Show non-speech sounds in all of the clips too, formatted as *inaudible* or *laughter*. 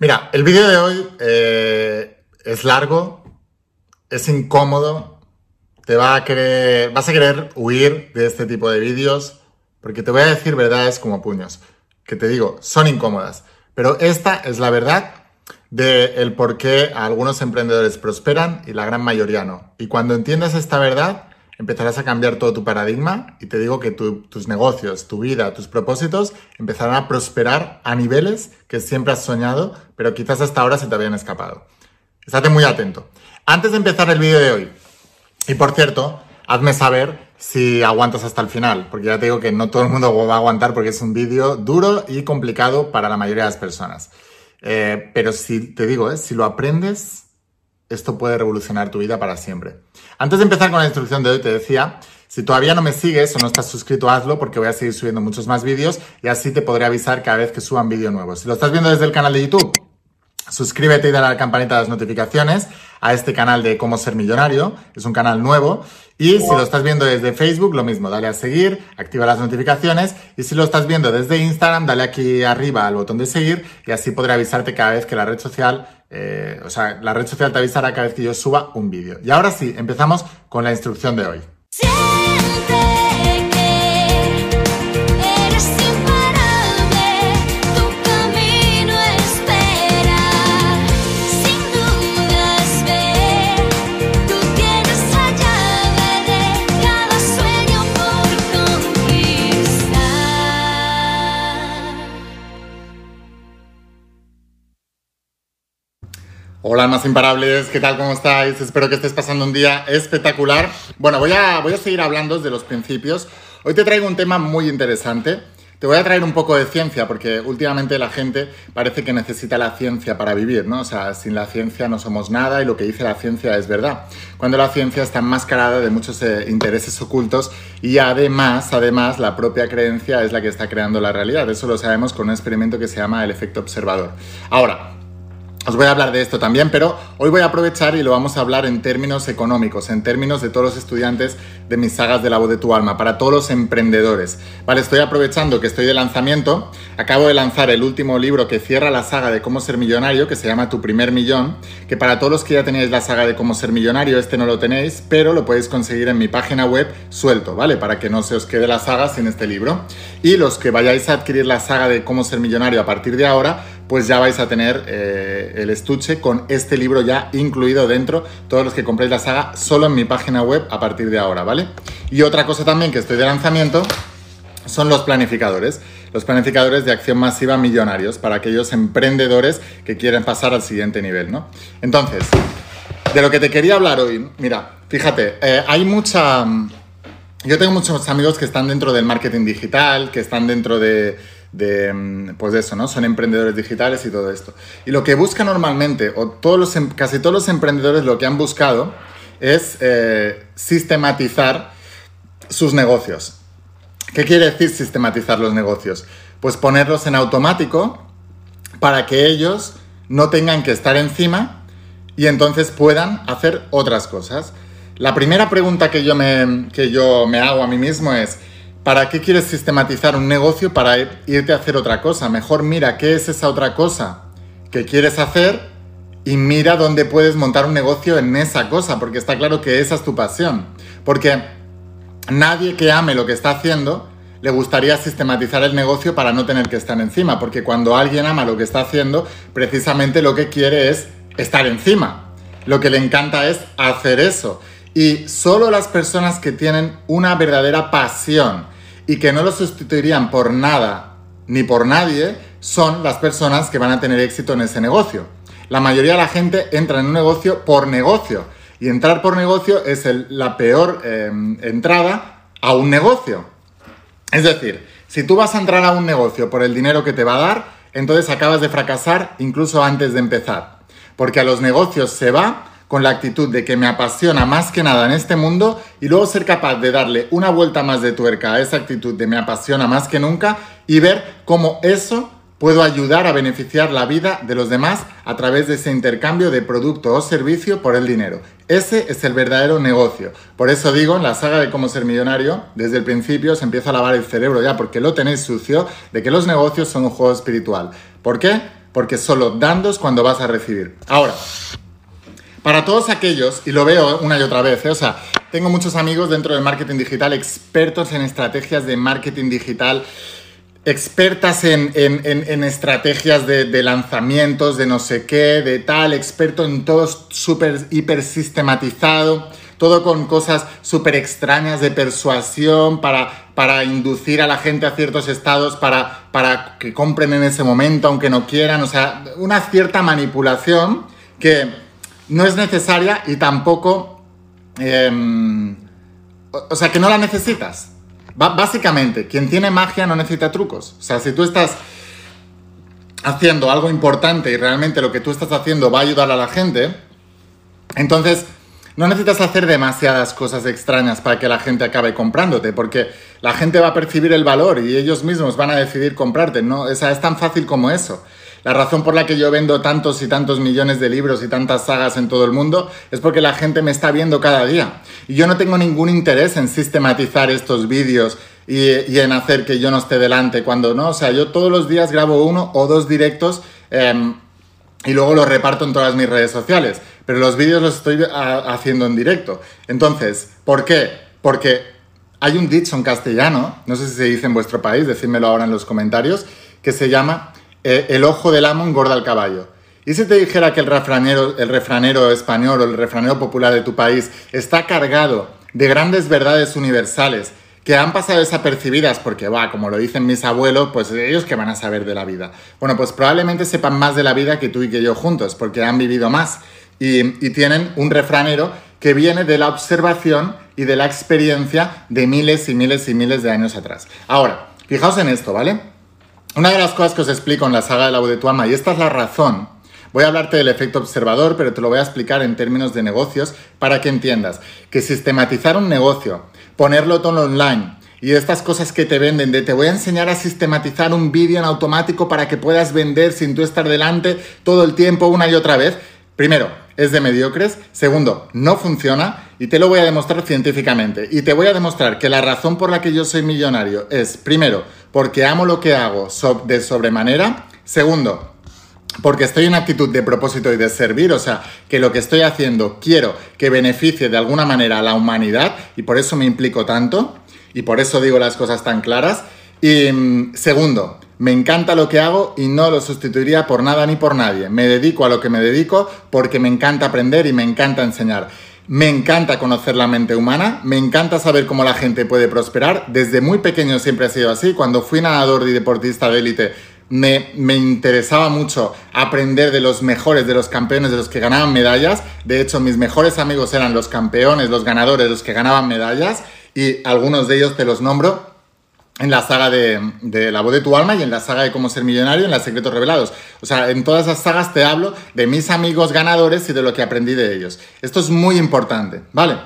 Mira, el vídeo de hoy eh, es largo, es incómodo, te va a querer, vas a querer huir de este tipo de vídeos, porque te voy a decir verdades como puños, que te digo, son incómodas, pero esta es la verdad de el por qué algunos emprendedores prosperan y la gran mayoría no. Y cuando entiendas esta verdad, empezarás a cambiar todo tu paradigma y te digo que tus negocios, tu vida, tus propósitos empezarán a prosperar a niveles que siempre has soñado, pero quizás hasta ahora se te habían escapado. Estate muy atento. Antes de empezar el vídeo de hoy, y por cierto, hazme saber si aguantas hasta el final, porque ya te digo que no todo el mundo va a aguantar porque es un vídeo duro y complicado para la mayoría de las personas. Eh, pero si te digo, eh, si lo aprendes, esto puede revolucionar tu vida para siempre. Antes de empezar con la instrucción de hoy, te decía, si todavía no me sigues o no estás suscrito, hazlo porque voy a seguir subiendo muchos más vídeos y así te podré avisar cada vez que suban vídeo nuevo. Si lo estás viendo desde el canal de YouTube, suscríbete y dale a la campanita de las notificaciones a este canal de Cómo Ser Millonario. Es un canal nuevo. Y si lo estás viendo desde Facebook, lo mismo, dale a seguir, activa las notificaciones. Y si lo estás viendo desde Instagram, dale aquí arriba al botón de seguir y así podré avisarte cada vez que la red social eh, o sea, la red social te avisará cada vez que yo suba un vídeo. Y ahora sí, empezamos con la instrucción de hoy. Hola, más imparables, ¿qué tal? ¿Cómo estáis? Espero que estés pasando un día espectacular. Bueno, voy a, voy a seguir hablando desde los principios. Hoy te traigo un tema muy interesante. Te voy a traer un poco de ciencia, porque últimamente la gente parece que necesita la ciencia para vivir, ¿no? O sea, sin la ciencia no somos nada y lo que dice la ciencia es verdad. Cuando la ciencia está enmascarada de muchos eh, intereses ocultos y además, además, la propia creencia es la que está creando la realidad. Eso lo sabemos con un experimento que se llama el efecto observador. Ahora, os voy a hablar de esto también, pero hoy voy a aprovechar y lo vamos a hablar en términos económicos, en términos de todos los estudiantes de mis sagas de la voz de tu alma, para todos los emprendedores. Vale, estoy aprovechando que estoy de lanzamiento. Acabo de lanzar el último libro que cierra la saga de cómo ser millonario, que se llama Tu primer millón, que para todos los que ya tenéis la saga de cómo ser millonario, este no lo tenéis, pero lo podéis conseguir en mi página web suelto, ¿vale? Para que no se os quede la saga sin este libro. Y los que vayáis a adquirir la saga de cómo ser millonario a partir de ahora, pues ya vais a tener eh, el estuche con este libro ya incluido dentro, todos los que compréis la saga, solo en mi página web a partir de ahora, ¿vale? Y otra cosa también que estoy de lanzamiento son los planificadores, los planificadores de acción masiva millonarios para aquellos emprendedores que quieren pasar al siguiente nivel, ¿no? Entonces, de lo que te quería hablar hoy, mira, fíjate, eh, hay mucha... Yo tengo muchos amigos que están dentro del marketing digital, que están dentro de de, mm, pues eso, ¿no? Son emprendedores digitales y todo esto. Y lo que busca normalmente, o todos los, em, casi todos los emprendedores lo que han buscado es eh, sistematizar sus negocios. ¿Qué quiere decir sistematizar los negocios? Pues ponerlos en automático para que ellos no tengan que estar encima y entonces puedan hacer otras cosas. La primera pregunta que yo me, que yo me hago a mí mismo es, ¿Para qué quieres sistematizar un negocio para irte a hacer otra cosa? Mejor mira qué es esa otra cosa que quieres hacer y mira dónde puedes montar un negocio en esa cosa, porque está claro que esa es tu pasión. Porque nadie que ame lo que está haciendo le gustaría sistematizar el negocio para no tener que estar encima, porque cuando alguien ama lo que está haciendo, precisamente lo que quiere es estar encima. Lo que le encanta es hacer eso. Y solo las personas que tienen una verdadera pasión, y que no lo sustituirían por nada ni por nadie son las personas que van a tener éxito en ese negocio. La mayoría de la gente entra en un negocio por negocio y entrar por negocio es la peor em, entrada a un negocio. Es decir, si tú vas a entrar a un negocio por el dinero que te va a dar, entonces acabas de fracasar incluso antes de empezar. Porque a los negocios se va con la actitud de que me apasiona más que nada en este mundo y luego ser capaz de darle una vuelta más de tuerca a esa actitud de me apasiona más que nunca y ver cómo eso puedo ayudar a beneficiar la vida de los demás a través de ese intercambio de producto o servicio por el dinero. Ese es el verdadero negocio. Por eso digo, en la saga de cómo ser millonario, desde el principio se empieza a lavar el cerebro ya porque lo tenéis sucio de que los negocios son un juego espiritual. ¿Por qué? porque solo dando es cuando vas a recibir. Ahora, para todos aquellos, y lo veo una y otra vez, ¿eh? o sea, tengo muchos amigos dentro del marketing digital, expertos en estrategias de marketing digital, expertas en, estrategias de, lanzamientos, de no sé qué, de tal, experto en todo súper, hiper sistematizado, todo con cosas súper extrañas de persuasión para, para inducir a la gente a ciertos estados, para, para que compren en ese momento, aunque no quieran, o sea, una cierta manipulación que no es necesaria y tampoco... Em, o sea, que no la necesitas básicamente, quien tiene magia no necesita trucos. O sea, si tú estás haciendo algo importante y realmente lo que tú estás haciendo va a ayudar a la gente, entonces no necesitas hacer demasiadas cosas extrañas para que la gente acabe comprándote, porque la gente va a percibir el valor y ellos mismos van a decidir comprarte. No, o sea, es tan fácil como eso. La razón por la que yo vendo tantos y tantos millones de libros y tantas sagas en todo el mundo es porque la gente me está viendo cada día. Y yo no tengo ningún interés en sistematizar estos vídeos y, en hacer que yo no esté delante cuando no. O sea, yo todos los días grabo uno o dos directos em, y luego los reparto en todas mis redes sociales. Pero los vídeos los estoy haciendo en directo. Entonces, ¿por qué? Porque hay un dicho en castellano, no sé si se dice en vuestro país, decídmelo ahora en los comentarios, que se llama eh, el ojo del amo engorda al caballo. ¿Y si te dijera que el refranero, el refranero español o el refranero popular de tu país está cargado de grandes verdades universales que han pasado desapercibidas porque, va, como lo dicen mis abuelos, pues ellos que van a saber de la vida. Bueno, pues probablemente sepan más de la vida que tú y que yo juntos, porque han vivido más y, y tienen un refranero que viene de la observación y de la experiencia de miles y miles y miles de años atrás. Ahora, fijaos en esto, ¿vale? Una de las cosas que os explico en la saga de la voz de tu alma, y esta es la razón, voy a hablarte del efecto observador, pero te lo voy a explicar en términos de negocios para que entiendas que sistematizar un negocio, ponerlo todo online, y estas cosas que te venden, de te voy a enseñar a sistematizar un vídeo en automático para que puedas vender sin tú estar delante todo el tiempo una y otra vez. Primero, es de mediocres. Segundo, no funciona y te lo voy a demostrar científicamente. Y te voy a demostrar que la razón por la que yo soy millonario es, primero, porque amo lo que hago de sobremanera. Segundo, porque estoy en actitud de propósito y de servir, o sea, que lo que estoy haciendo quiero que beneficie de alguna manera a la humanidad y por eso me implico tanto y por eso digo las cosas tan claras. Y mm, segundo, me encanta lo que hago y no lo sustituiría por nada ni por nadie. Me dedico a lo que me dedico porque me encanta aprender y me encanta enseñar. Me encanta conocer la mente humana, me encanta saber cómo la gente puede prosperar. Desde muy pequeño siempre ha sido así. Cuando fui nadador y deportista de élite, me, me, interesaba mucho aprender de los mejores, de los campeones, de los que ganaban medallas. De hecho, mis mejores amigos eran los campeones, los ganadores, los que ganaban medallas. Y algunos de ellos te los nombro en la saga de, La voz de tu alma y en la saga de Cómo ser millonario en las Secretos Revelados. O sea, en todas esas sagas te hablo de mis amigos ganadores y de lo que aprendí de ellos. Esto es muy importante, ¿vale?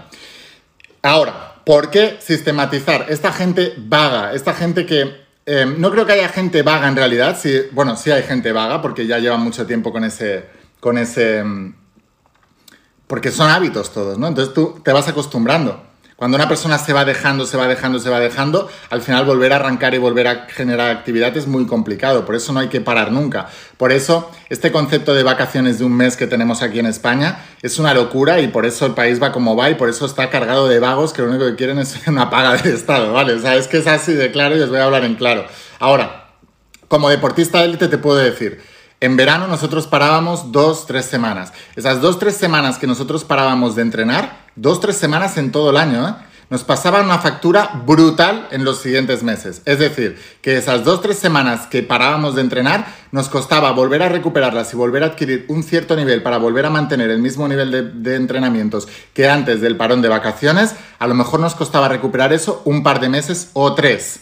Ahora, ¿por qué sistematizar? Esta gente vaga, esta gente que... Eh, no creo que haya gente vaga en realidad, bueno, sí hay gente vaga porque ya lleva mucho tiempo con ese... Con ese mm, porque son hábitos todos, ¿no? Entonces tú te vas acostumbrando. Cuando una persona se va dejando, se va dejando, se va dejando, al final volver a arrancar y volver a generar actividad es muy complicado. Por eso no hay que parar nunca. Por eso este concepto de vacaciones de un mes que tenemos aquí en España es una locura y por eso el país va como va y por eso está cargado de vagos que lo único que quieren es *laughs* una paga del Estado, ¿vale? O sea, es que es así de claro y os voy a hablar en claro. Ahora, como deportista de élite te puedo decir, en verano nosotros parábamos dos, tres semanas. Esas dos, tres semanas que nosotros parábamos de entrenar, dos, tres semanas en todo el año, ¿eh? nos pasaban una factura brutal en los siguientes meses. Es decir, que esas dos, tres semanas que parábamos de entrenar, nos costaba volver a recuperarlas y volver a adquirir un cierto nivel para volver a mantener el mismo nivel de, de entrenamientos que antes del parón de vacaciones, a lo mejor nos costaba recuperar eso un par de meses o tres.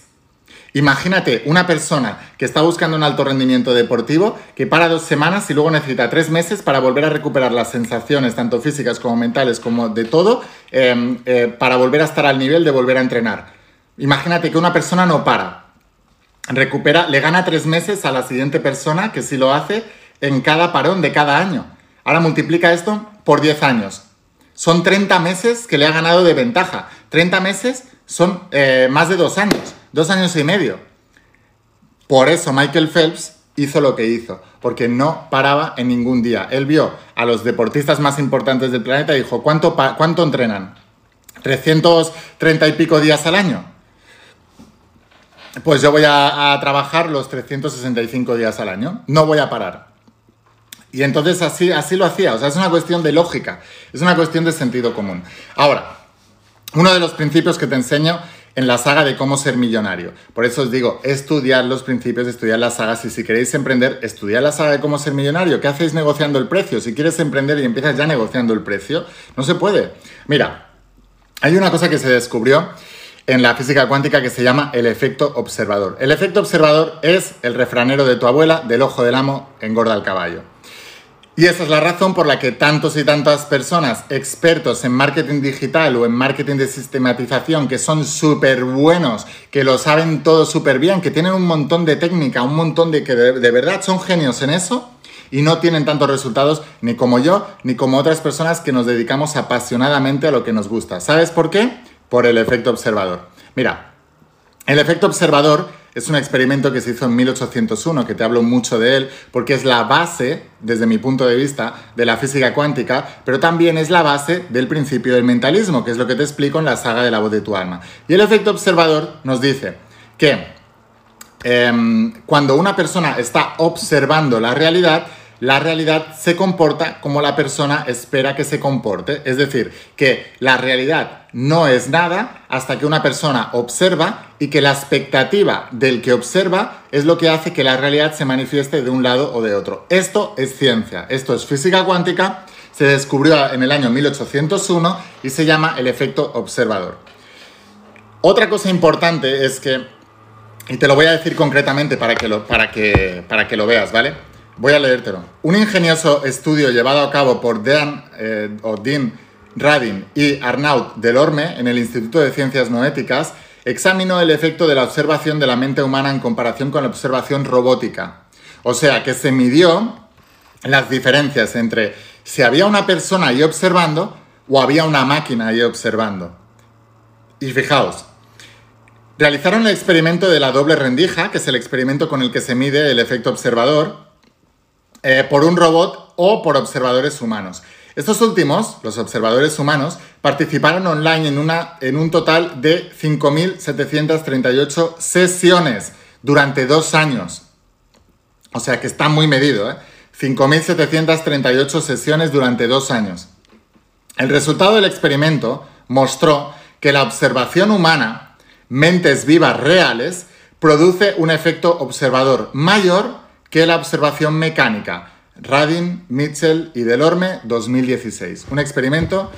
Imagínate una persona que está buscando un alto rendimiento deportivo que para dos semanas y luego necesita tres meses para volver a recuperar las sensaciones, tanto físicas como mentales, como de todo, em, eh, para volver a estar al nivel de volver a entrenar. Imagínate que una persona no para, recupera, le gana tres meses a la siguiente persona que sí lo hace en cada parón de cada año. Ahora multiplica esto por 10 años. Son 30 meses que le ha ganado de ventaja. 30 meses son eh, más de dos años dos años y medio. Por eso Michael Phelps hizo lo que hizo. porque no paraba en ningún día. Él vio a los deportistas más importantes del planeta y dijo, ¿cuánto, cuánto entrenan? ¿330 y pico días al año? Pues yo voy a, a trabajar los 365 días al año, no voy a parar. Y entonces así, así lo hacía, o sea, es una cuestión de lógica, es una cuestión de sentido común. Ahora, uno de los principios que te enseño en la saga de cómo ser millonario. Por eso os digo, estudiar los principios, estudiar las sagas y si queréis emprender, estudiar la saga de cómo ser millonario. ¿Qué hacéis negociando el precio? Si quieres emprender y empiezas ya negociando el precio, no se puede. Mira, hay una cosa que se descubrió en la física cuántica que se llama el efecto observador. El efecto observador es el refranero de tu abuela, del ojo del amo, engorda el caballo. Y esa es la razón por la que tantos y tantas personas expertos en marketing digital o en marketing de sistematización, que son súper buenos, que lo saben todo súper bien, que tienen un montón de técnica, un montón de que de, verdad son genios en eso, y no tienen tantos resultados ni como yo, ni como otras personas que nos dedicamos apasionadamente a lo que nos gusta. ¿Sabes por qué? Por el efecto observador. Mira, el efecto observador es un experimento que se hizo en 1801, que te hablo mucho de él, porque es la base, desde mi punto de vista, de la física cuántica, pero también es la base del principio del mentalismo, que es lo que te explico en la saga de la voz de tu alma. Y el efecto observador nos dice que em, cuando una persona está observando la realidad, la realidad se comporta como la persona espera que se comporte. Es decir, que la realidad no es nada hasta que una persona observa y que la expectativa del que observa es lo que hace que la realidad se manifieste de un lado o de otro. Esto es ciencia, esto es física cuántica, se descubrió en el año 1801 y se llama el efecto observador. Otra cosa importante es que, y te lo voy a decir concretamente para que lo, para que, para que lo veas, ¿vale? Voy a leértelo. Un ingenioso estudio llevado a cabo por Dan, eh, o Dean Radin y Arnaud Delorme en el Instituto de Ciencias Noéticas examinó el efecto de la observación de la mente humana en comparación con la observación robótica. O sea, que se midió las diferencias entre si había una persona ahí observando o había una máquina ahí observando. Y fijaos, realizaron el experimento de la doble rendija, que es el experimento con el que se mide el efecto observador, eh, por un robot o por observadores humanos. Estos últimos, los observadores humanos, participaron online en, una, en un total de 5.738 sesiones durante dos años. O sea que está muy medido, ¿eh? 5.738 sesiones durante dos años. El resultado del experimento mostró que la observación humana, mentes vivas reales, produce un efecto observador mayor que la observación mecánica. Radin, Mitchell y Delorme, 2016. Un experimento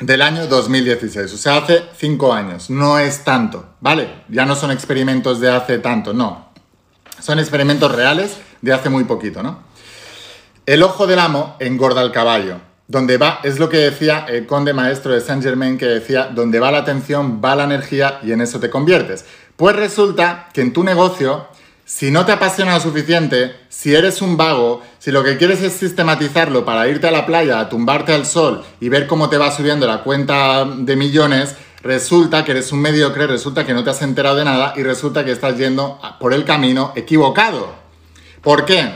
del año 2016, o sea, hace cinco años. No es tanto, ¿vale? Ya no son experimentos de hace tanto, no. Son experimentos reales de hace muy poquito, ¿no? El ojo del amo engorda el caballo. Donde va, es lo que decía el conde maestro de Saint Germain, que decía, donde va la atención, va la energía y en eso te conviertes. Pues resulta que en tu negocio si no te apasiona lo suficiente, si eres un vago, si lo que quieres es sistematizarlo para irte a la playa, a tumbarte al sol y ver cómo te va subiendo la cuenta de millones, resulta que eres un mediocre, resulta que no te has enterado de nada y resulta que estás yendo por el camino equivocado. ¿Por qué?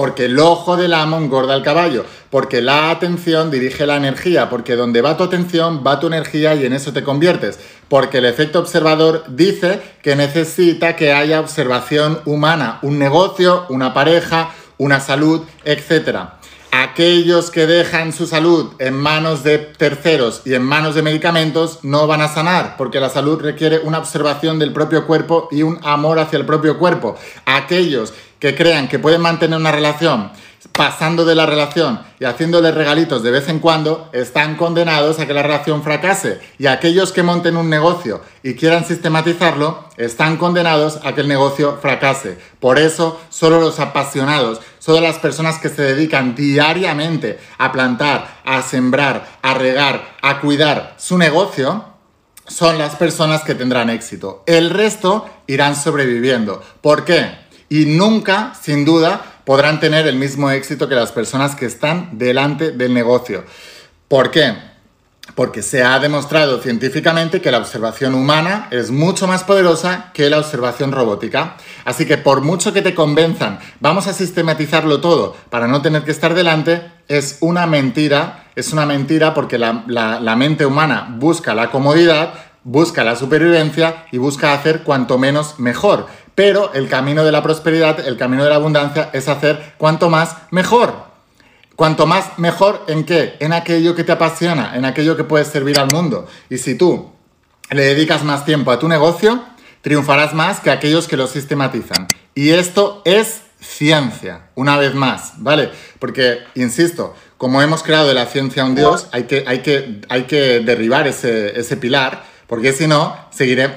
Porque el ojo del amo engorda el caballo, porque la atención dirige la energía, porque donde va tu atención va tu energía y en eso te conviertes, porque el efecto observador dice que necesita que haya observación humana, un negocio, una pareja, una salud, etc. Aquellos que dejan su salud en manos de terceros y en manos de medicamentos no van a sanar, porque la salud requiere una observación del propio cuerpo y un amor hacia el propio cuerpo. Aquellos que crean que pueden mantener una relación pasando de la relación y haciéndole regalitos de vez en cuando, están condenados a que la relación fracase. Y aquellos que monten un negocio y quieran sistematizarlo, están condenados a que el negocio fracase. Por eso, solo los apasionados, solo las personas que se dedican diariamente a plantar, a sembrar, a regar, a cuidar su negocio, son las personas que tendrán éxito. El resto irán sobreviviendo. ¿Por qué? y nunca, sin duda, podrán tener el mismo éxito que las personas que están delante del negocio. ¿Por qué? porque se ha demostrado científicamente que la observación humana es mucho más poderosa que la observación robótica. Así que por mucho que te convenzan, vamos a sistematizarlo todo para no tener que estar delante, es una mentira, es una mentira porque la, la mente humana busca la comodidad, busca la supervivencia y busca hacer cuanto menos mejor. Pero el camino de la prosperidad, el camino de la abundancia es hacer cuanto más mejor. Cuanto más mejor en qué? En aquello que te apasiona, en aquello que puedes servir al mundo. Y si tú le dedicas más tiempo a tu negocio, triunfarás más que aquellos que lo sistematizan. Y esto es ciencia, una vez más, ¿vale? Porque, insisto, como hemos creado de la ciencia un Dios, hay que, hay que, hay que derribar ese, ese pilar, porque si no, seguiré,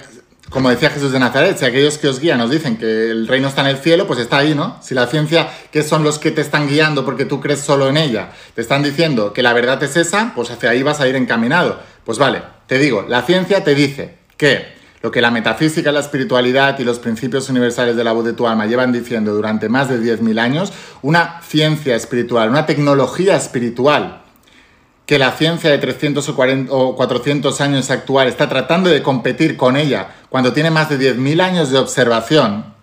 como decía Jesús de Nazaret, si aquellos que os guían nos dicen que el reino está en el cielo, pues está ahí, ¿no? Si la ciencia, que son los que te están guiando porque tú crees solo en ella, te están diciendo que la verdad es esa, pues hacia ahí vas a ir encaminado. Pues vale, te digo, la ciencia te dice que lo que la metafísica, la espiritualidad y los principios universales de la voz de tu alma llevan diciendo durante más de 10.000 años, una ciencia espiritual, una tecnología espiritual que la ciencia de 300 o, 400 años actual está tratando de competir con ella cuando tiene más de 10.000 años de observación,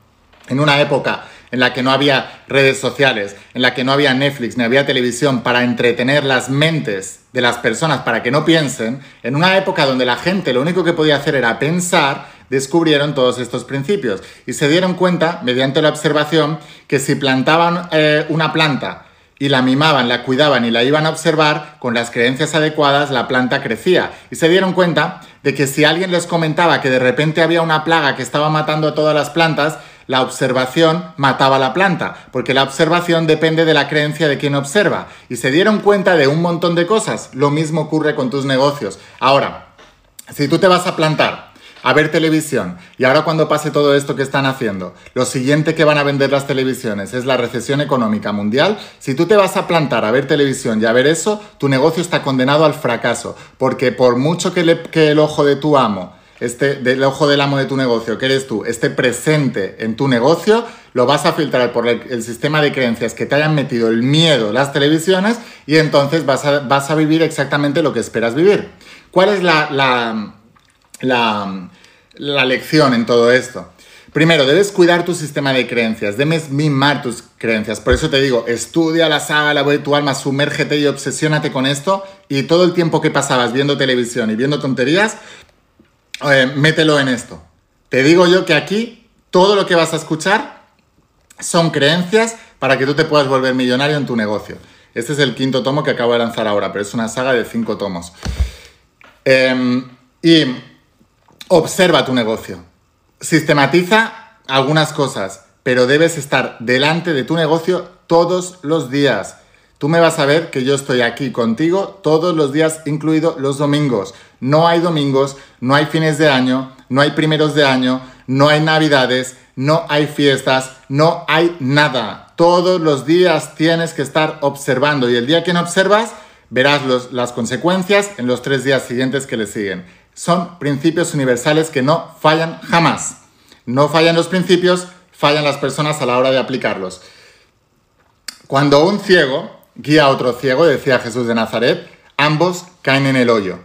en una época en la que no había redes sociales, en la que no había Netflix ni había televisión para entretener las mentes de las personas para que no piensen, en una época donde la gente lo único que podía hacer era pensar, descubrieron todos estos principios. Y se dieron cuenta, mediante la observación, que si plantaban eh, una planta y la mimaban, la cuidaban y la iban a observar, con las creencias adecuadas la planta crecía. Y se dieron cuenta de que si alguien les comentaba que de repente había una plaga que estaba matando a todas las plantas, la observación mataba la planta, porque la observación depende de la creencia de quien observa. Y se dieron cuenta de un montón de cosas. Lo mismo ocurre con tus negocios. Ahora, si tú te vas a plantar a ver televisión. Y ahora cuando pase todo esto que están haciendo, lo siguiente que van a vender las televisiones es la recesión económica mundial, si tú te vas a plantar a ver televisión y a ver eso, tu negocio está condenado al fracaso, porque por mucho que, el ojo de tu amo este, del ojo del amo de tu negocio, que eres tú, esté presente en tu negocio, lo vas a filtrar por el, sistema de creencias que te hayan metido el miedo, las televisiones, y entonces vas a, vivir exactamente lo que esperas vivir. ¿Cuál es la la, lección en todo esto. Primero, debes cuidar tu sistema de creencias, debes mimar tus creencias. Por eso te digo, estudia la saga La voz de tu alma, sumérgete y obsesiónate con esto. Y todo el tiempo que pasabas viendo televisión y viendo tonterías, eh, mételo en esto. Te digo yo que aquí todo lo que vas a escuchar son creencias para que tú te puedas volver millonario en tu negocio. Este es el quinto tomo que acabo de lanzar ahora, pero es una saga de cinco tomos. Em, y Observa tu negocio. Sistematiza algunas cosas, pero debes estar delante de tu negocio todos los días. Tú me vas a ver que yo estoy aquí contigo todos los días, incluido los domingos. No hay domingos, no hay fines de año, no hay primeros de año, no hay navidades, no hay fiestas, no hay nada. Todos los días tienes que estar observando y el día que no observas, verás las consecuencias en los tres días siguientes que le siguen son principios universales que no fallan jamás. No fallan los principios, fallan las personas a la hora de aplicarlos. Cuando un ciego guía a otro ciego, decía Jesús de Nazaret, ambos caen en el hoyo.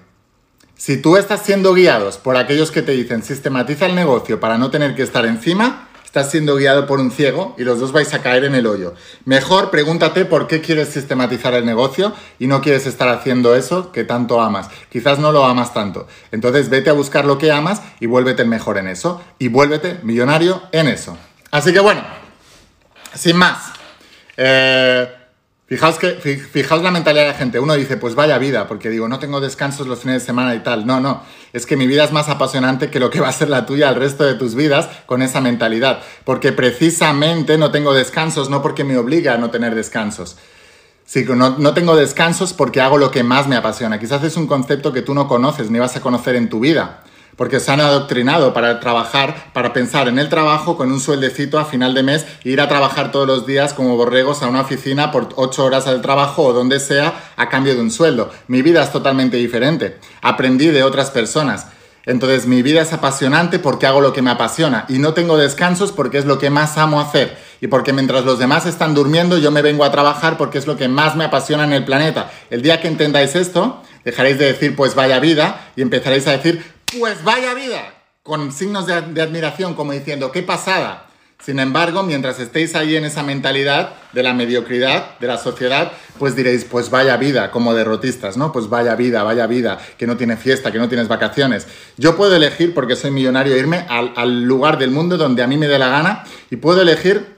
Si tú estás siendo guiados por aquellos que te dicen sistematiza el negocio para no tener que estar encima, estás siendo guiado por un ciego y los dos vais a caer en el hoyo. Mejor pregúntate por qué quieres sistematizar el negocio y no quieres estar haciendo eso que tanto amas. Quizás no lo amas tanto. Entonces vete a buscar lo que amas y vuélvete mejor en eso y vuélvete millonario en eso. Así que bueno, sin más. Eh, Fijaos, que, fijaos la mentalidad de la gente. Uno dice, pues vaya vida, porque digo, no tengo descansos los fines de semana y tal. No, no. Es que mi vida es más apasionante que lo que va a ser la tuya el resto de tus vidas con esa mentalidad. Porque precisamente no tengo descansos, no porque me obliga a no tener descansos. Sí, no, no tengo descansos porque hago lo que más me apasiona. Quizás es un concepto que tú no conoces ni vas a conocer en tu vida porque se han adoctrinado para trabajar, para pensar en el trabajo con un sueldecito a final de mes e ir a trabajar todos los días como borregos a una oficina por ocho horas al trabajo o donde sea a cambio de un sueldo. Mi vida es totalmente diferente. Aprendí de otras personas. Entonces mi vida es apasionante porque hago lo que me apasiona y no tengo descansos porque es lo que más amo hacer y porque mientras los demás están durmiendo yo me vengo a trabajar porque es lo que más me apasiona en el planeta. El día que entendáis esto, Dejaréis de decir pues vaya vida y empezaréis a decir pues vaya vida, con signos de, admiración como diciendo qué pasada. Sin embargo, mientras estéis ahí en esa mentalidad de la mediocridad de la sociedad, pues diréis, pues vaya vida, como derrotistas, ¿no? Pues vaya vida, vaya vida, que no tiene fiesta, que no tienes vacaciones. Yo puedo elegir, porque soy millonario, irme al, al lugar del mundo donde a mí me dé la gana y puedo elegir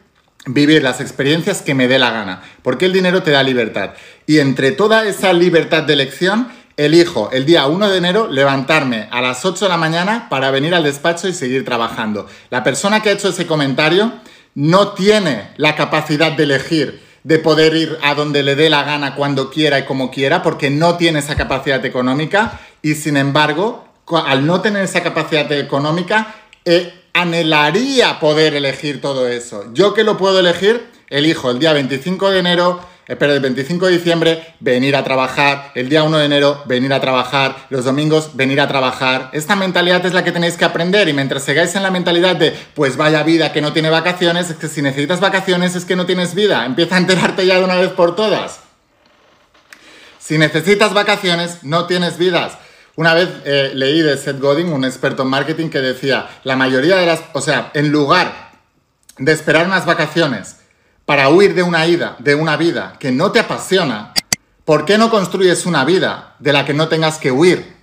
vivir las experiencias que me dé la gana, porque el dinero te da libertad. Y entre toda esa libertad de elección, elijo el día 1 de enero levantarme a las 8 de la mañana para venir al despacho y seguir trabajando. La persona que ha hecho ese comentario no tiene la capacidad de elegir, de poder ir a donde le dé la gana cuando quiera y como quiera, porque no tiene esa capacidad económica y sin embargo, al no tener esa capacidad económica, eh, anhelaría poder elegir todo eso. Yo que lo puedo elegir, elijo el día 25 de enero espera el 25 de diciembre, venir a trabajar, el día 1 de enero, venir a trabajar, los domingos, venir a trabajar. Esta mentalidad es la que tenéis que aprender y mientras sigáis en la mentalidad de, pues vaya vida que no tiene vacaciones, es que si necesitas vacaciones es que no tienes vida. Empieza a enterarte ya de una vez por todas. Si necesitas vacaciones, no tienes vidas. Una vez eh, leí de Seth Godin, un experto en marketing, que decía, la mayoría de las, o sea, en lugar de esperar unas vacaciones para huir de una ida, de una vida que no te apasiona, ¿por qué no construyes una vida de la que no tengas que huir?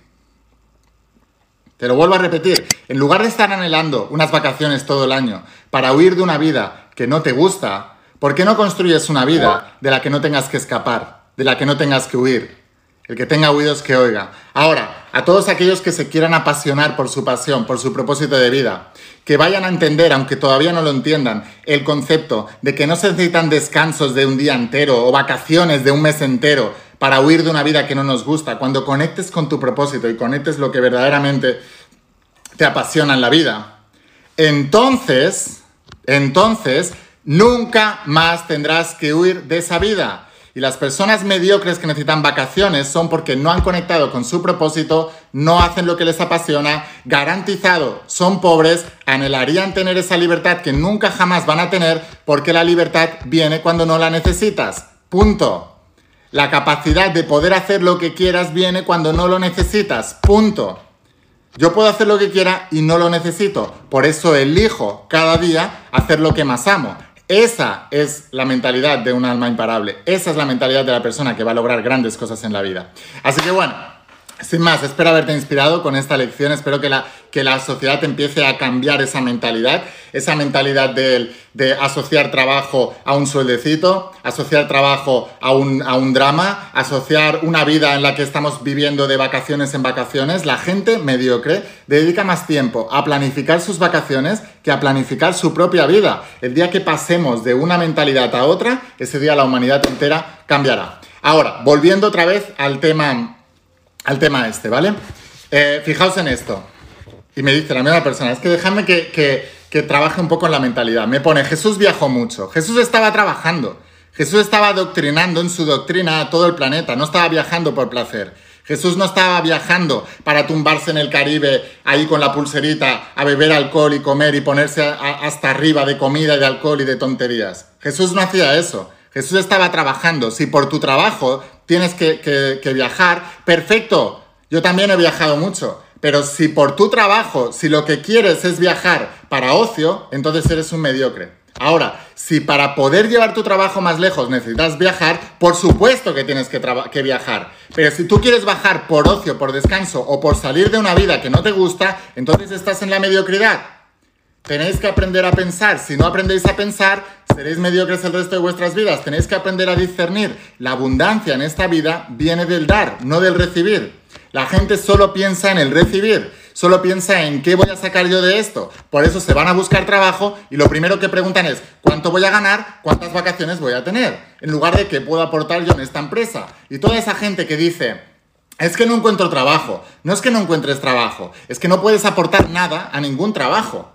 Te lo vuelvo a repetir, en lugar de estar anhelando unas vacaciones todo el año para huir de una vida que no te gusta, ¿por qué no construyes una vida de la que no tengas que escapar, de la que no tengas que huir? El que tenga oídos que oiga. Ahora, a todos aquellos que se quieran apasionar por su pasión, por su propósito de vida, que vayan a entender, aunque todavía no lo entiendan, el concepto de que no se necesitan descansos de un día entero o vacaciones de un mes entero para huir de una vida que no nos gusta. Cuando conectes con tu propósito y conectes lo que verdaderamente te apasiona en la vida, entonces, entonces, nunca más tendrás que huir de esa vida y las personas mediocres que necesitan vacaciones son porque no han conectado con su propósito, no hacen lo que les apasiona, garantizado, son pobres, anhelarían tener esa libertad que nunca jamás van a tener porque la libertad viene cuando no la necesitas. Punto. La capacidad de poder hacer lo que quieras viene cuando no lo necesitas. Punto. Yo puedo hacer lo que quiera y no lo necesito. Por eso elijo cada día hacer lo que más amo. Esa es la mentalidad de un alma imparable. Esa es la mentalidad de la persona que va a lograr grandes cosas en la vida. Así que bueno, sin más, espero haberte inspirado con esta lección, espero que la, que la sociedad empiece a cambiar esa mentalidad, esa mentalidad de, de asociar trabajo a un sueldecito, asociar trabajo a un, a un drama, asociar una vida en la que estamos viviendo de vacaciones en vacaciones. La gente mediocre dedica más tiempo a planificar sus vacaciones que a planificar su propia vida. El día que pasemos de una mentalidad a otra, ese día la humanidad entera cambiará. Ahora, volviendo otra vez al tema al tema este, ¿vale? Eh, fijaos en esto. Y me dice la misma persona, es que déjame que, que, trabaje un poco en la mentalidad. Me pone, Jesús viajó mucho. Jesús estaba trabajando. Jesús estaba adoctrinando en su doctrina a todo el planeta. No estaba viajando por placer. Jesús no estaba viajando para tumbarse en el Caribe ahí con la pulserita a beber alcohol y comer y ponerse hasta arriba de comida y de alcohol y de tonterías. Jesús no hacía eso. Jesús estaba trabajando. Si por tu trabajo tienes que, viajar, perfecto. Yo también he viajado mucho. Pero si por tu trabajo, si lo que quieres es viajar para ocio, entonces eres un mediocre. Ahora, si para poder llevar tu trabajo más lejos necesitas viajar, por supuesto que tienes que, que, viajar. Pero si tú quieres bajar por ocio, por descanso o por salir de una vida que no te gusta, entonces estás en la mediocridad. Tenéis que aprender a pensar. Si no aprendéis a pensar, seréis mediocres el resto de vuestras vidas. Tenéis que aprender a discernir. La abundancia en esta vida viene del dar, no del recibir. La gente solo piensa en el recibir. Solo piensa en qué voy a sacar yo de esto. Por eso se van a buscar trabajo y lo primero que preguntan es cuánto voy a ganar, cuántas vacaciones voy a tener, en lugar de qué puedo aportar yo en esta empresa. Y toda esa gente que dice, es que no encuentro trabajo, no es que no encuentres trabajo, es que no puedes aportar nada a ningún trabajo.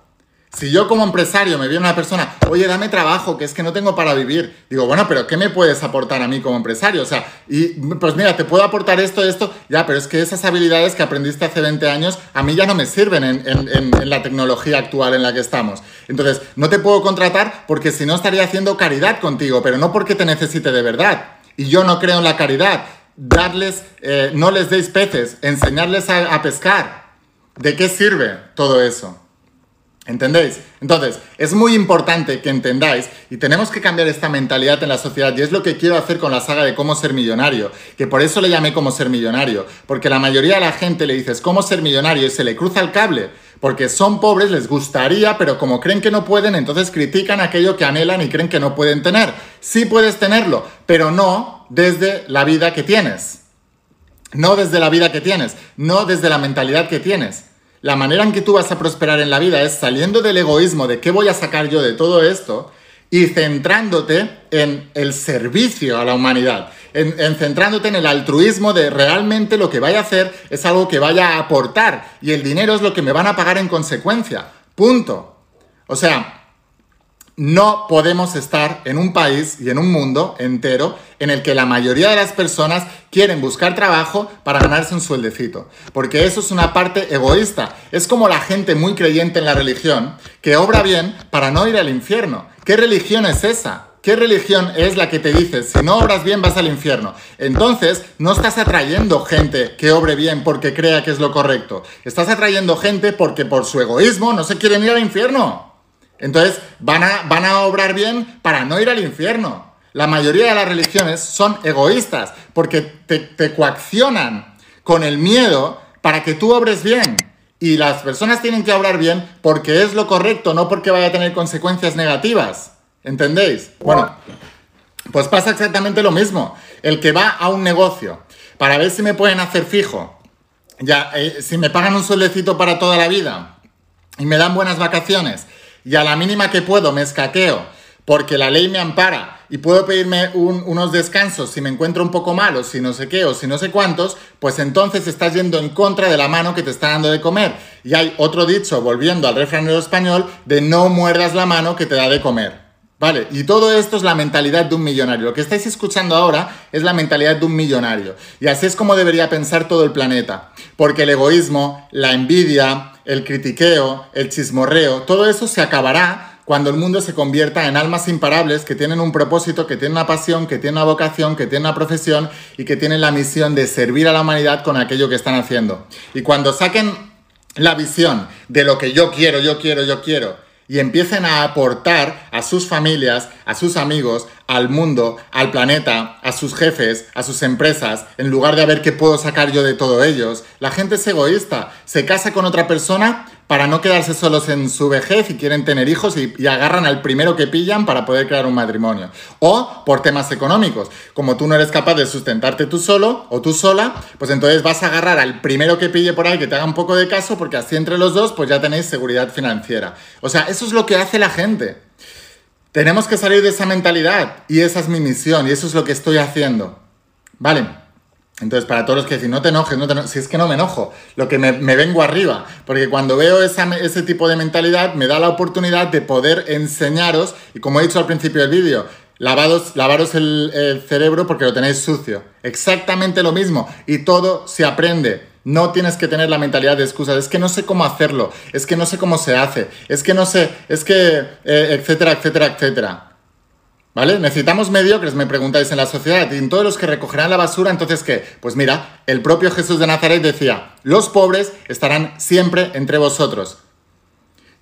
Si yo como empresario me viene una persona, oye, dame trabajo, que es que no tengo para vivir, digo, bueno, pero ¿qué me puedes aportar a mí como empresario? O sea, y pues mira, te puedo aportar esto, esto, ya, pero es que esas habilidades que aprendiste hace 20 años a mí ya no me sirven en, la tecnología actual en la que estamos. Entonces, no te puedo contratar porque si no estaría haciendo caridad contigo, pero no porque te necesite de verdad. Y yo no creo en la caridad darles, eh, no les deis peces, enseñarles a pescar. ¿De qué sirve todo eso? ¿Entendéis? Entonces, es muy importante que entendáis y tenemos que cambiar esta mentalidad en la sociedad y es lo que quiero hacer con la saga de cómo ser millonario, que por eso le llamé cómo ser millonario, porque la mayoría de la gente le dices cómo ser millonario y se le cruza el cable, porque son pobres, les gustaría, pero como creen que no pueden, entonces critican aquello que anhelan y creen que no pueden tener. Sí puedes tenerlo, pero no desde la vida que tienes. No desde la vida que tienes, no desde la mentalidad que tienes. La manera en que tú vas a prosperar en la vida es saliendo del egoísmo de qué voy a sacar yo de todo esto y centrándote en el servicio a la humanidad, en, centrándote en el altruismo de realmente lo que vaya a hacer es algo que vaya a aportar y el dinero es lo que me van a pagar en consecuencia. Punto. O sea, no podemos estar en un país y en un mundo entero en el que la mayoría de las personas quieren buscar trabajo para ganarse un sueldecito. Porque eso es una parte egoísta. Es como la gente muy creyente en la religión que obra bien para no ir al infierno. ¿Qué religión es esa? ¿Qué religión es la que te dice, si no obras bien vas al infierno? Entonces, no estás atrayendo gente que obre bien porque crea que es lo correcto. Estás atrayendo gente porque por su egoísmo no se quieren ir al infierno. Entonces van a, van a obrar bien para no ir al infierno. La mayoría de las religiones son egoístas porque te, coaccionan con el miedo para que tú obres bien. Y las personas tienen que obrar bien porque es lo correcto, no porque vaya a tener consecuencias negativas. ¿Entendéis? Bueno, pues pasa exactamente lo mismo. El que va a un negocio para ver si me pueden hacer fijo, ya, eh, si me pagan un sueldecito para toda la vida y me dan buenas vacaciones y a la mínima que puedo me escaqueo porque la ley me ampara y puedo pedirme unos descansos si me encuentro un poco malo, si no sé qué o si no sé cuántos, pues entonces estás yendo en contra de la mano que te está dando de comer. Y hay otro dicho, volviendo al refranero español, de no muerdas la mano que te da de comer. ¿Vale? Y todo esto es la mentalidad de un millonario. Lo que estáis escuchando ahora es la mentalidad de un millonario. Y así es como debería pensar todo el planeta. Porque el egoísmo, la envidia, el critiqueo, el chismorreo, todo eso se acabará cuando el mundo se convierta en almas imparables que tienen un propósito, que tienen una pasión, que tienen una vocación, que tienen una profesión y que tienen la misión de servir a la humanidad con aquello que están haciendo. Y cuando saquen la visión de lo que yo quiero, yo quiero, yo quiero, y empiecen a aportar a sus familias, a sus amigos, al mundo, al planeta, a sus jefes, a sus empresas, en lugar de a ver qué puedo sacar yo de todo ellos. La gente es egoísta, se casa con otra persona para no quedarse solos en su vejez y quieren tener hijos y, agarran al primero que pillan para poder crear un matrimonio. O por temas económicos. Como tú no eres capaz de sustentarte tú solo o tú sola, pues entonces vas a agarrar al primero que pille por ahí que te haga un poco de caso porque así entre los dos pues ya tenéis seguridad financiera. O sea, eso es lo que hace la gente. Tenemos que salir de esa mentalidad y esa es mi misión y eso es lo que estoy haciendo. ¿Vale? Entonces, para todos los que dicen, no te enojes, no te enojes, si es que no me enojo, lo que me, vengo arriba, porque cuando veo ese tipo de mentalidad me da la oportunidad de poder enseñaros, y como he dicho al principio del vídeo, lavaros, lavaros el, el cerebro porque lo tenéis sucio. Exactamente lo mismo, y todo se aprende. No tienes que tener la mentalidad de excusas, es que no sé cómo hacerlo, es que no sé cómo se hace, es que no sé, es que, eh, etcétera, etcétera, etcétera. ¿Vale? Necesitamos mediocres, me preguntáis en la sociedad, y en todos los que recogerán la basura, entonces ¿qué? Pues mira, el propio Jesús de Nazaret decía, los pobres estarán siempre entre vosotros.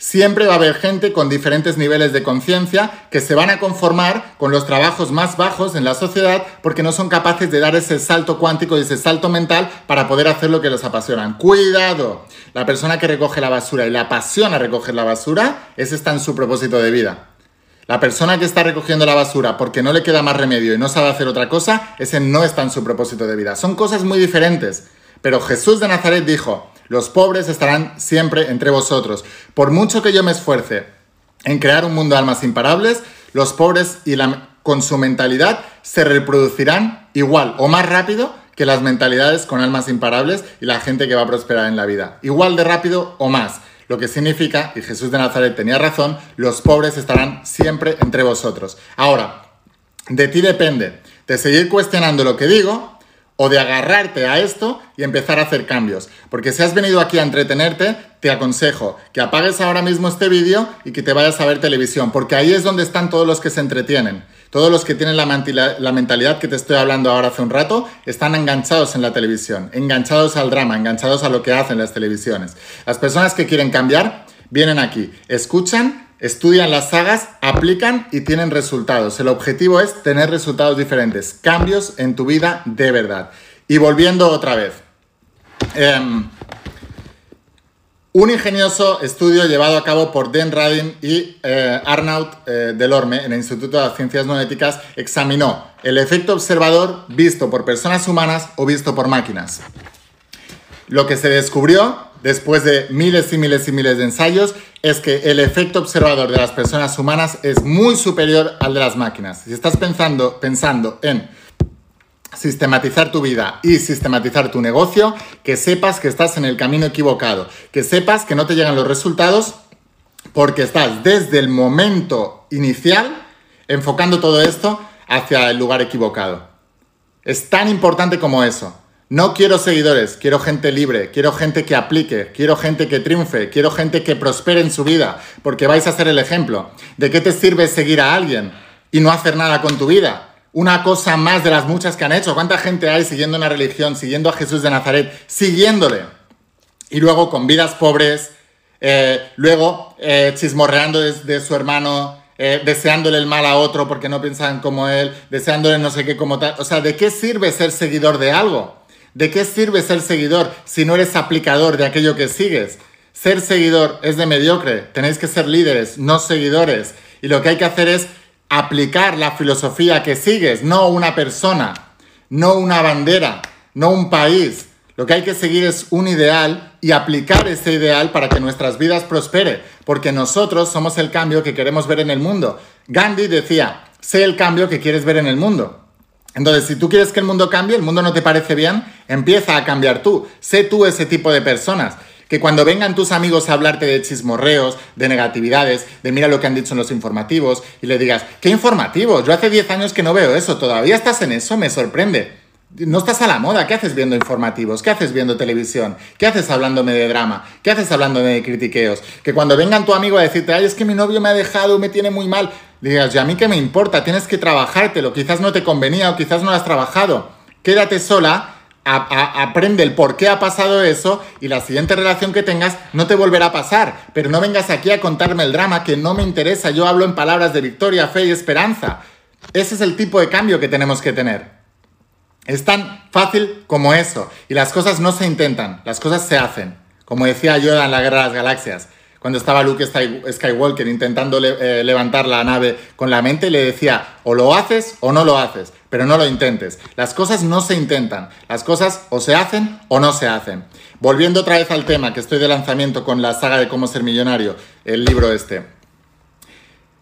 Siempre va a haber gente con diferentes niveles de conciencia que se van a conformar con los trabajos más bajos en la sociedad porque no son capaces de dar ese salto cuántico y ese salto mental para poder hacer lo que les apasionan. Cuidado, la persona que recoge la basura y la apasiona recoger la basura, ese está en su propósito de vida. La persona que está recogiendo la basura porque no le queda más remedio y no sabe hacer otra cosa, ese no está en su propósito de vida. Son cosas muy diferentes. Pero Jesús de Nazaret dijo, los pobres estarán siempre entre vosotros. Por mucho que yo me esfuerce en crear un mundo de almas imparables, los pobres y la, con su mentalidad se reproducirán igual o más rápido que las mentalidades con almas imparables y la gente que va a prosperar en la vida. Igual de rápido o más. Lo que significa, y Jesús de Nazaret tenía razón, los pobres estarán siempre entre vosotros. Ahora, de ti depende de seguir cuestionando lo que digo o de agarrarte a esto y empezar a hacer cambios. Porque si has venido aquí a entretenerte, te aconsejo que apagues ahora mismo este vídeo y que te vayas a ver televisión, porque ahí es donde están todos los que se entretienen. Todos los que tienen la, mentalidad que te estoy hablando ahora hace un rato están enganchados en la televisión, enganchados al drama, enganchados a lo que hacen las televisiones. Las personas que quieren cambiar vienen aquí, escuchan, estudian las sagas, aplican y tienen resultados. El objetivo es tener resultados diferentes, cambios en tu vida de verdad. Y volviendo otra vez. Em, un ingenioso estudio llevado a cabo por Dan Radin y eh, Arnaud eh, Delorme en el Instituto de Ciencias Noéticas examinó el efecto observador visto por personas humanas o visto por máquinas. Lo que se descubrió después de miles y miles y miles de ensayos es que el efecto observador de las personas humanas es muy superior al de las máquinas. Si estás pensando, pensando en sistematizar tu vida y sistematizar tu negocio, que sepas que estás en el camino equivocado, que sepas que no te llegan los resultados porque estás desde el momento inicial enfocando todo esto hacia el lugar equivocado. Es tan importante como eso. No quiero seguidores, quiero gente libre, quiero gente que aplique, quiero gente que triunfe, quiero gente que prospere en su vida, porque vais a ser el ejemplo. ¿De qué te sirve seguir a alguien y no hacer nada con tu vida? Una cosa más de las muchas que han hecho. ¿Cuánta gente hay siguiendo una religión, siguiendo a Jesús de Nazaret, siguiéndole? Y luego con vidas pobres, eh, luego eh, chismorreando de, su hermano, eh, deseándole el mal a otro porque no piensan como él, deseándole no sé qué como tal. O sea, ¿de qué sirve ser seguidor de algo? ¿De qué sirve ser seguidor si no eres aplicador de aquello que sigues? Ser seguidor es de mediocre, tenéis que ser líderes, no seguidores. Y lo que hay que hacer es aplicar la filosofía que sigues, no una persona, no una bandera, no un país. Lo que hay que seguir es un ideal y aplicar ese ideal para que nuestras vidas prospere, porque nosotros somos el cambio que queremos ver en el mundo. Gandhi decía, sé el cambio que quieres ver en el mundo. Entonces, si tú quieres que el mundo cambie, el mundo no te parece bien, empieza a cambiar tú. Sé tú ese tipo de personas que cuando vengan tus amigos a hablarte de chismorreos, de negatividades, de mira lo que han dicho en los informativos, y le digas, ¿qué informativos? Yo hace 10 años que no veo eso, ¿todavía estás en eso? Me sorprende. No estás a la moda, ¿qué haces viendo informativos? ¿Qué haces viendo televisión? ¿Qué haces hablándome de drama? ¿Qué haces hablándome de critiqueos? Que cuando vengan tu amigo a decirte, ay, es que mi novio me ha dejado, me tiene muy mal, digas, ¿y a mí qué me importa? Tienes que trabajártelo, quizás no te convenía o quizás no lo has trabajado. Quédate sola aprende el por qué ha pasado eso y la siguiente relación que tengas no te volverá a pasar. Pero no vengas aquí a contarme el drama que no me interesa. Yo hablo en palabras de victoria, fe y esperanza. Ese es el tipo de cambio que tenemos que tener. Es tan fácil como eso. Y las cosas no se intentan, las cosas se hacen. Como decía yo en la Guerra de las Galaxias cuando estaba Luke Skywalker intentando eh, levantar la nave con la mente, le decía, o lo haces o no lo haces, pero no lo intentes. Las cosas no se intentan, las cosas o se hacen o no se hacen. Volviendo otra vez al tema, que estoy de lanzamiento con la saga de cómo ser millonario, el libro este.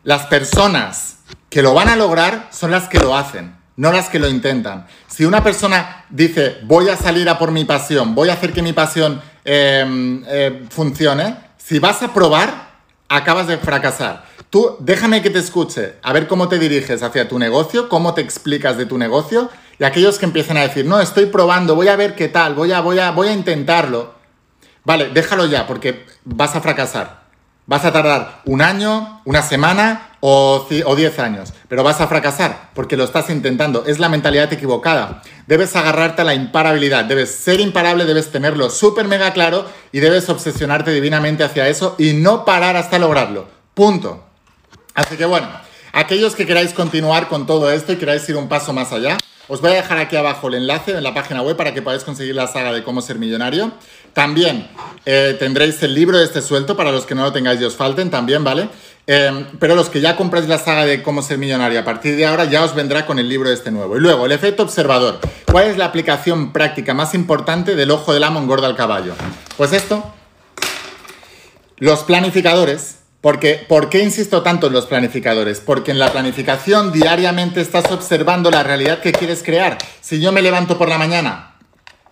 Las personas que lo van a lograr son las que lo hacen, no las que lo intentan. Si una persona dice, voy a salir a por mi pasión, voy a hacer que mi pasión em, eh, funcione, si vas a probar, acabas de fracasar. Tú déjame que te escuche, a ver cómo te diriges hacia tu negocio, cómo te explicas de tu negocio y aquellos que empiezan a decir, no, estoy probando, voy a ver qué tal, voy a, voy a, voy a intentarlo. Vale, déjalo ya porque vas a fracasar. Vas a tardar un año, una semana o, diez años, pero vas a fracasar porque lo estás intentando. Es la mentalidad equivocada. Debes agarrarte a la imparabilidad, debes ser imparable, debes tenerlo súper mega claro y debes obsesionarte divinamente hacia eso y no parar hasta lograrlo. Punto. Así que bueno, aquellos que queráis continuar con todo esto y queráis ir un paso más allá, os voy a dejar aquí abajo el enlace en la página web para que podáis conseguir la saga de cómo ser millonario. También eh, tendréis el libro de este suelto para los que no lo tengáis y os falten también, ¿vale? Eh, pero los que ya compráis la saga de cómo ser millonario a partir de ahora ya os vendrá con el libro este nuevo. Y luego, el efecto observador. ¿Cuál es la aplicación práctica más importante del ojo del amo engorda al caballo? Pues esto. Los planificadores porque, ¿Por qué insisto tanto en los planificadores? Porque en la planificación diariamente estás observando la realidad que quieres crear. Si yo me levanto por la mañana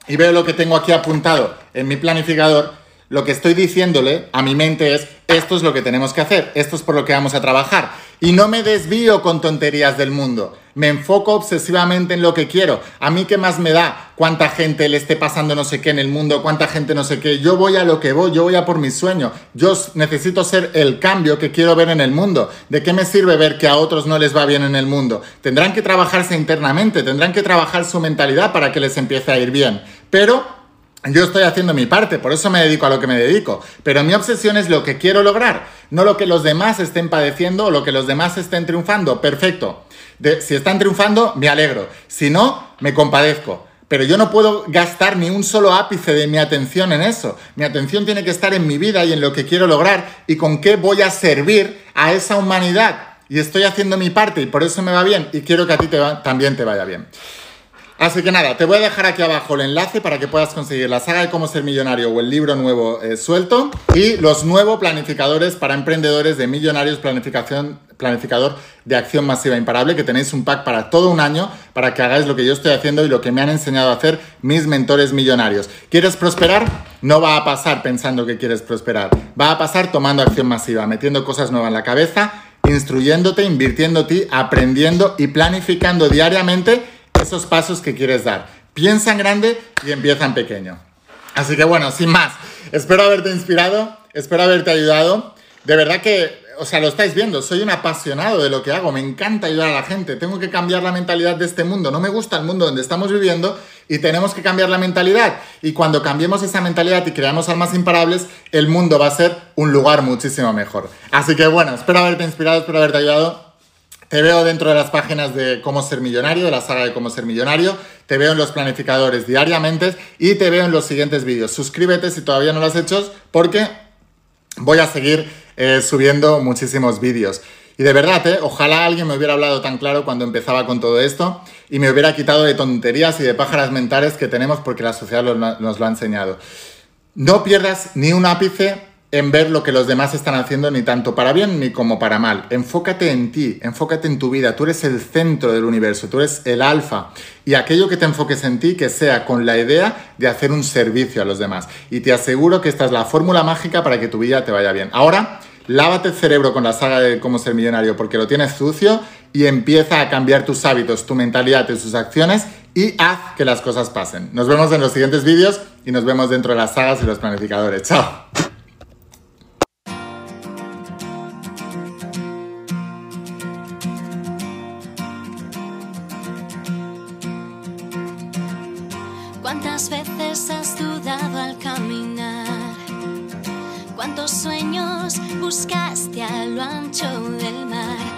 y veo lo que tengo aquí apuntado en mi planificador, lo que estoy diciéndole a mi mente es, esto es lo que tenemos que hacer, esto es por lo que vamos a trabajar. Y no me desvío con tonterías del mundo. Me enfoco obsesivamente en lo que quiero. A mí qué más me da cuánta gente le esté pasando no sé qué en el mundo, cuánta gente no sé qué. Yo voy a lo que voy, yo voy a por mi sueño. Yo necesito ser el cambio que quiero ver en el mundo. ¿De qué me sirve ver que a otros no les va bien en el mundo? Tendrán que trabajarse internamente, tendrán que trabajar su mentalidad para que les empiece a ir bien. Pero yo estoy haciendo mi parte, por eso me dedico a lo que me dedico. Pero mi obsesión es lo que quiero lograr, no lo que los demás estén padeciendo o lo que los demás estén triunfando. Perfecto. si están triunfando, me alegro. Si no, me compadezco. Pero yo no puedo gastar ni un solo ápice de mi atención en eso. Mi atención tiene que estar en mi vida y en lo que quiero lograr y con qué voy a servir a esa humanidad. Y estoy haciendo mi parte y por eso me va bien y quiero que a ti también te vaya bien. Así que nada, te voy a dejar aquí abajo el enlace para que puedas conseguir la saga de cómo ser millonario o el libro nuevo eh, suelto y los nuevos planificadores para emprendedores de millonarios planificación planificador de acción masiva imparable que tenéis un pack para todo un año para que hagáis lo que yo estoy haciendo y lo que me han enseñado a hacer mis mentores millonarios. ¿Quieres prosperar? No va a pasar pensando que quieres prosperar. Va a pasar tomando acción masiva, metiendo cosas nuevas en la cabeza, instruyéndote, invirtiéndote, aprendiendo y planificando diariamente esos pasos que quieres dar. Piensa en grande y empieza en pequeño. Así que bueno, sin más, espero haberte inspirado, espero haberte ayudado. De verdad que, o sea, lo estáis viendo, soy un apasionado de lo que hago, me encanta ayudar a la gente, tengo que cambiar la mentalidad de este mundo, no me gusta el mundo donde estamos viviendo y tenemos que cambiar la mentalidad. Y cuando cambiemos esa mentalidad y creamos almas imparables, el mundo va a ser un lugar muchísimo mejor. Así que bueno, espero haberte inspirado, espero haberte ayudado. Te veo dentro de las páginas de Cómo ser millonario, de la saga de Cómo ser millonario. Te veo en los planificadores diariamente y te veo en los siguientes vídeos. Suscríbete si todavía no lo has hecho porque voy a seguir eh, subiendo muchísimos vídeos. Y de verdad, eh, ojalá alguien me hubiera hablado tan claro cuando empezaba con todo esto y me hubiera quitado de tonterías y de pájaras mentales que tenemos porque la sociedad nos lo ha enseñado. No pierdas ni un ápice en ver lo que los demás están haciendo ni tanto para bien ni como para mal. Enfócate en ti, enfócate en tu vida. Tú eres el centro del universo, tú eres el alfa. Y aquello que te enfoques en ti, que sea con la idea de hacer un servicio a los demás. Y te aseguro que esta es la fórmula mágica para que tu vida te vaya bien. Ahora, lávate el cerebro con la saga de cómo ser millonario porque lo tienes sucio y empieza a cambiar tus hábitos, tu mentalidad y tus acciones y haz que las cosas pasen. Nos vemos en los siguientes vídeos y nos vemos dentro de las sagas y los planificadores. Chao. Buscaste a lo ancho del mar?